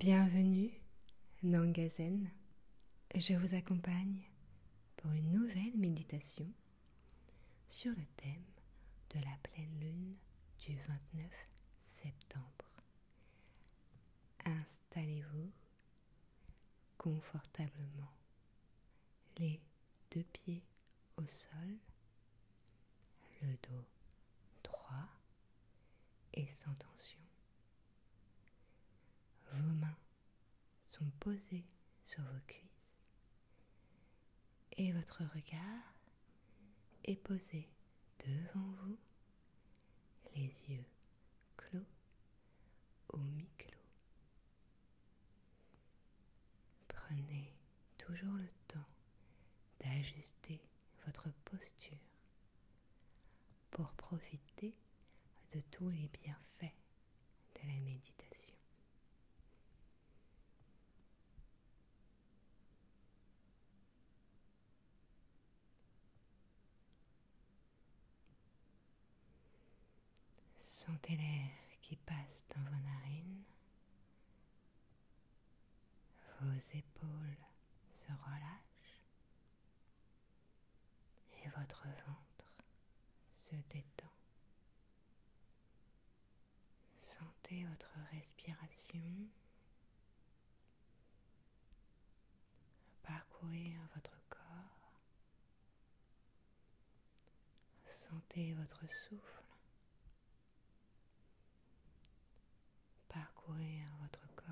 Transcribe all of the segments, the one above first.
Bienvenue dans Gazen. Je vous accompagne pour une nouvelle méditation sur le thème de la pleine lune du 29 septembre. Installez-vous confortablement, les deux pieds au sol, le dos droit et sans tension. Vos mains sont posées sur vos cuisses et votre regard est posé devant vous, les yeux clos ou mi-clos. Prenez toujours le temps d'ajuster votre posture pour profiter de tous les bienfaits de la méditation. Sentez l'air qui passe dans vos narines. Vos épaules se relâchent et votre ventre se détend. Sentez votre respiration parcourir votre corps. Sentez votre souffle parcourir votre corps.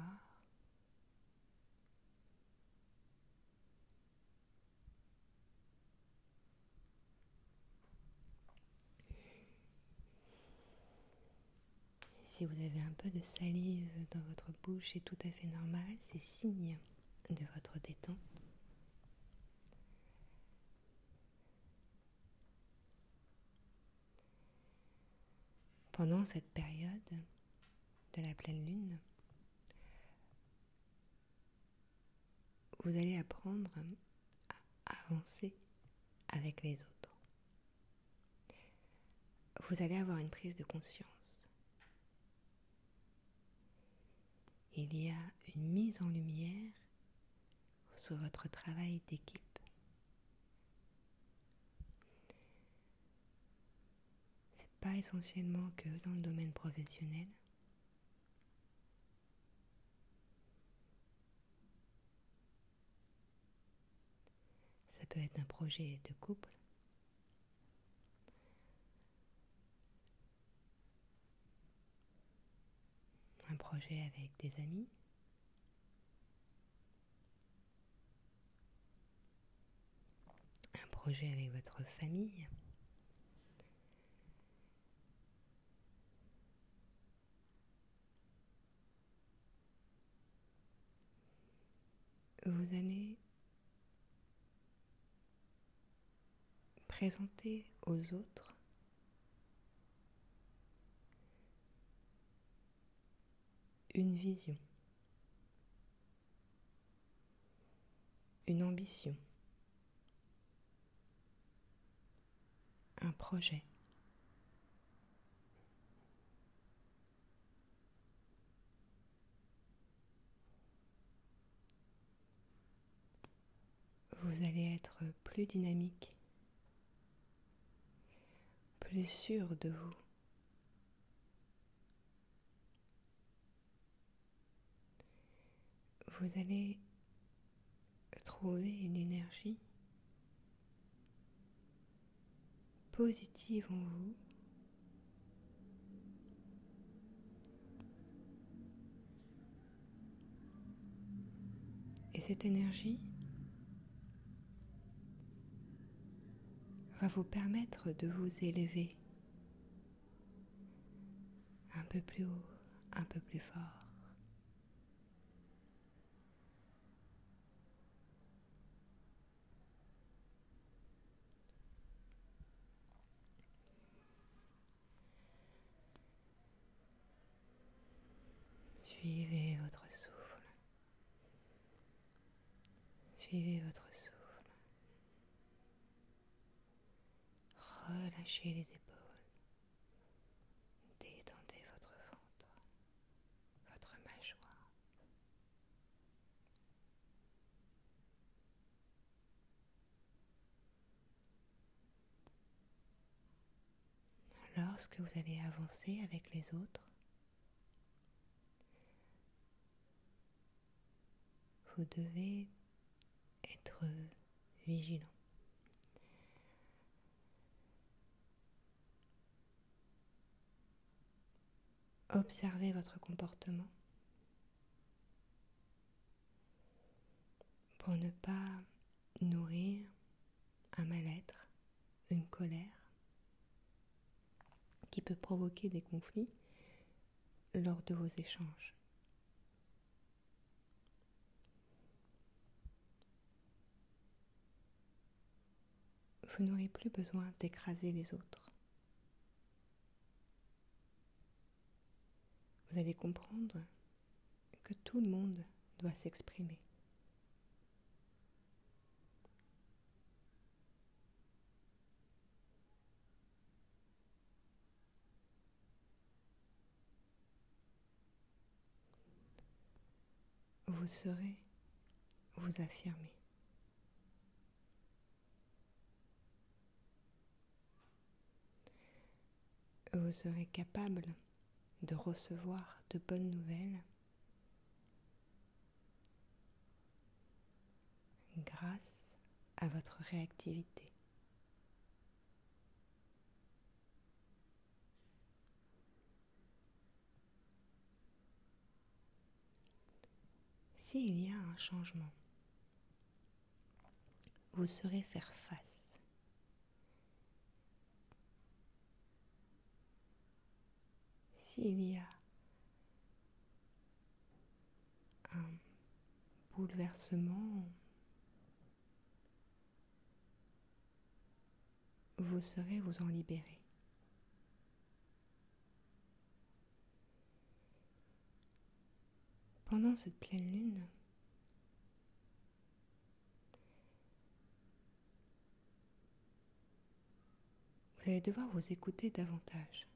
Si vous avez un peu de salive dans votre bouche, c'est tout à fait normal, c'est signe de votre détente. Pendant cette période, de la pleine lune, vous allez apprendre à avancer avec les autres. Vous allez avoir une prise de conscience. Il y a une mise en lumière sur votre travail d'équipe. C'est pas essentiellement que dans le domaine professionnel. Ça peut être un projet de couple. Un projet avec des amis. Un projet avec votre famille. Vous allez présenter aux autres une vision, une ambition, un projet. Vous allez être plus dynamique plus sûr de vous. Vous allez trouver une énergie positive en vous. Et cette énergie va vous permettre de vous élever un peu plus haut, un peu plus fort. Suivez votre souffle. Suivez votre souffle. Relâchez les épaules. Détendez votre ventre, votre mâchoire. Lorsque vous allez avancer avec les autres, vous devez être vigilant. Observez votre comportement pour ne pas nourrir un mal-être, une colère qui peut provoquer des conflits lors de vos échanges. Vous n'aurez plus besoin d'écraser les autres. Vous allez comprendre que tout le monde doit s'exprimer. vous serez vous affirmer. Vous serez capable de recevoir de bonnes nouvelles grâce à votre réactivité. S'il y a un changement, vous saurez faire face. S'il y a un bouleversement, vous saurez vous en libérer. Pendant cette pleine lune, vous allez devoir vous écouter davantage.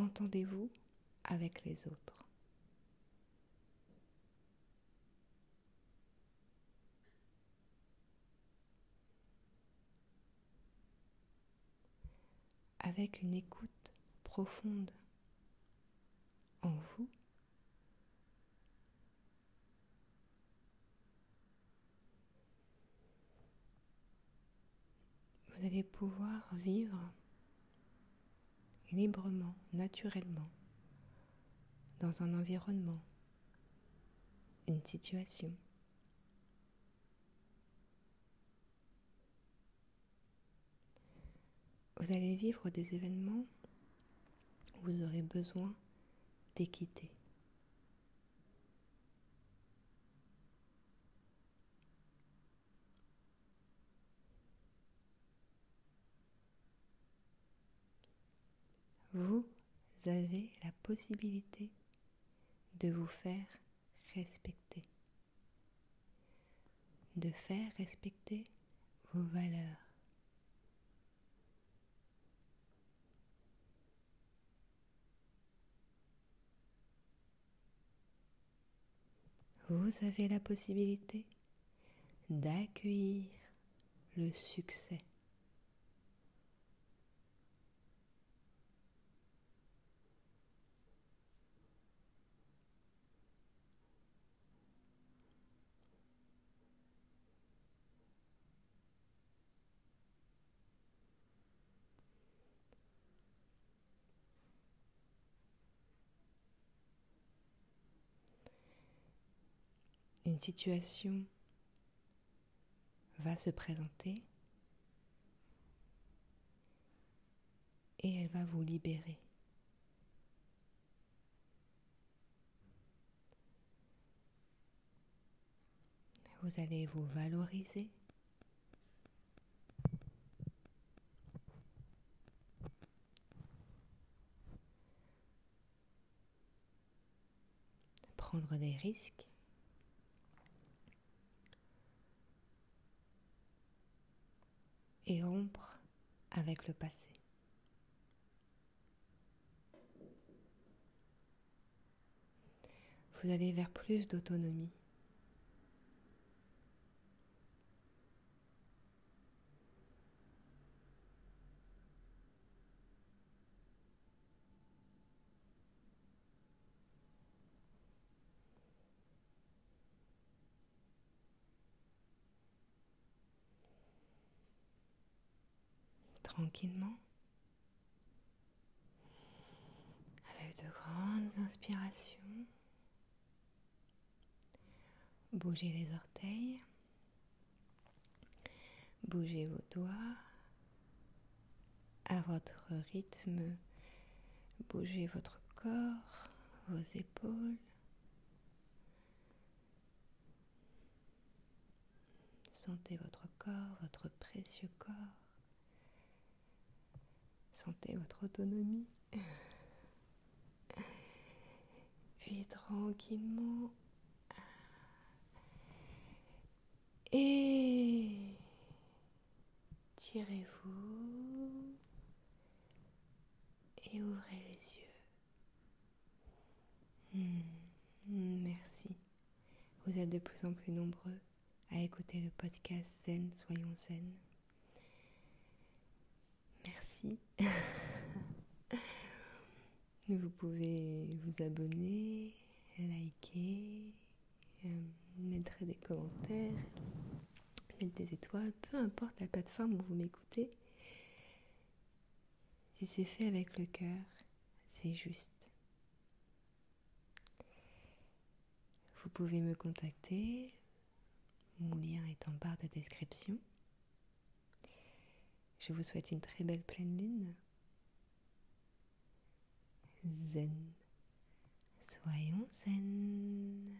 Entendez-vous avec les autres? Avec une écoute profonde en vous, vous allez pouvoir vivre librement, naturellement, dans un environnement, une situation. Vous allez vivre des événements où vous aurez besoin d'équité. Vous avez la possibilité de vous faire respecter, de faire respecter vos valeurs. vous avez la possibilité d'accueillir le succès. Une situation va se présenter et elle va vous libérer. Vous allez vous valoriser. Prendre des risques. Et rompre avec le passé. Vous allez vers plus d'autonomie. Tranquillement avec de grandes inspirations. Bougez les orteils. Bougez vos doigts à votre rythme. Bougez votre corps, vos épaules. Sentez votre corps, votre précieux corps. Sentez votre autonomie. Puis tranquillement. Et tirez-vous et ouvrez les yeux. Hmm, merci. Vous êtes de plus en plus nombreux à écouter le podcast Zen, soyons zen. Merci. vous pouvez vous abonner, liker, euh, mettre des commentaires, mettre des étoiles, peu importe la plateforme où vous m'écoutez. Si c'est fait avec le cœur, c'est juste. Vous pouvez me contacter. Mon lien est en barre de description. Je vous souhaite une très belle pleine lune. Zen. Soyons zen.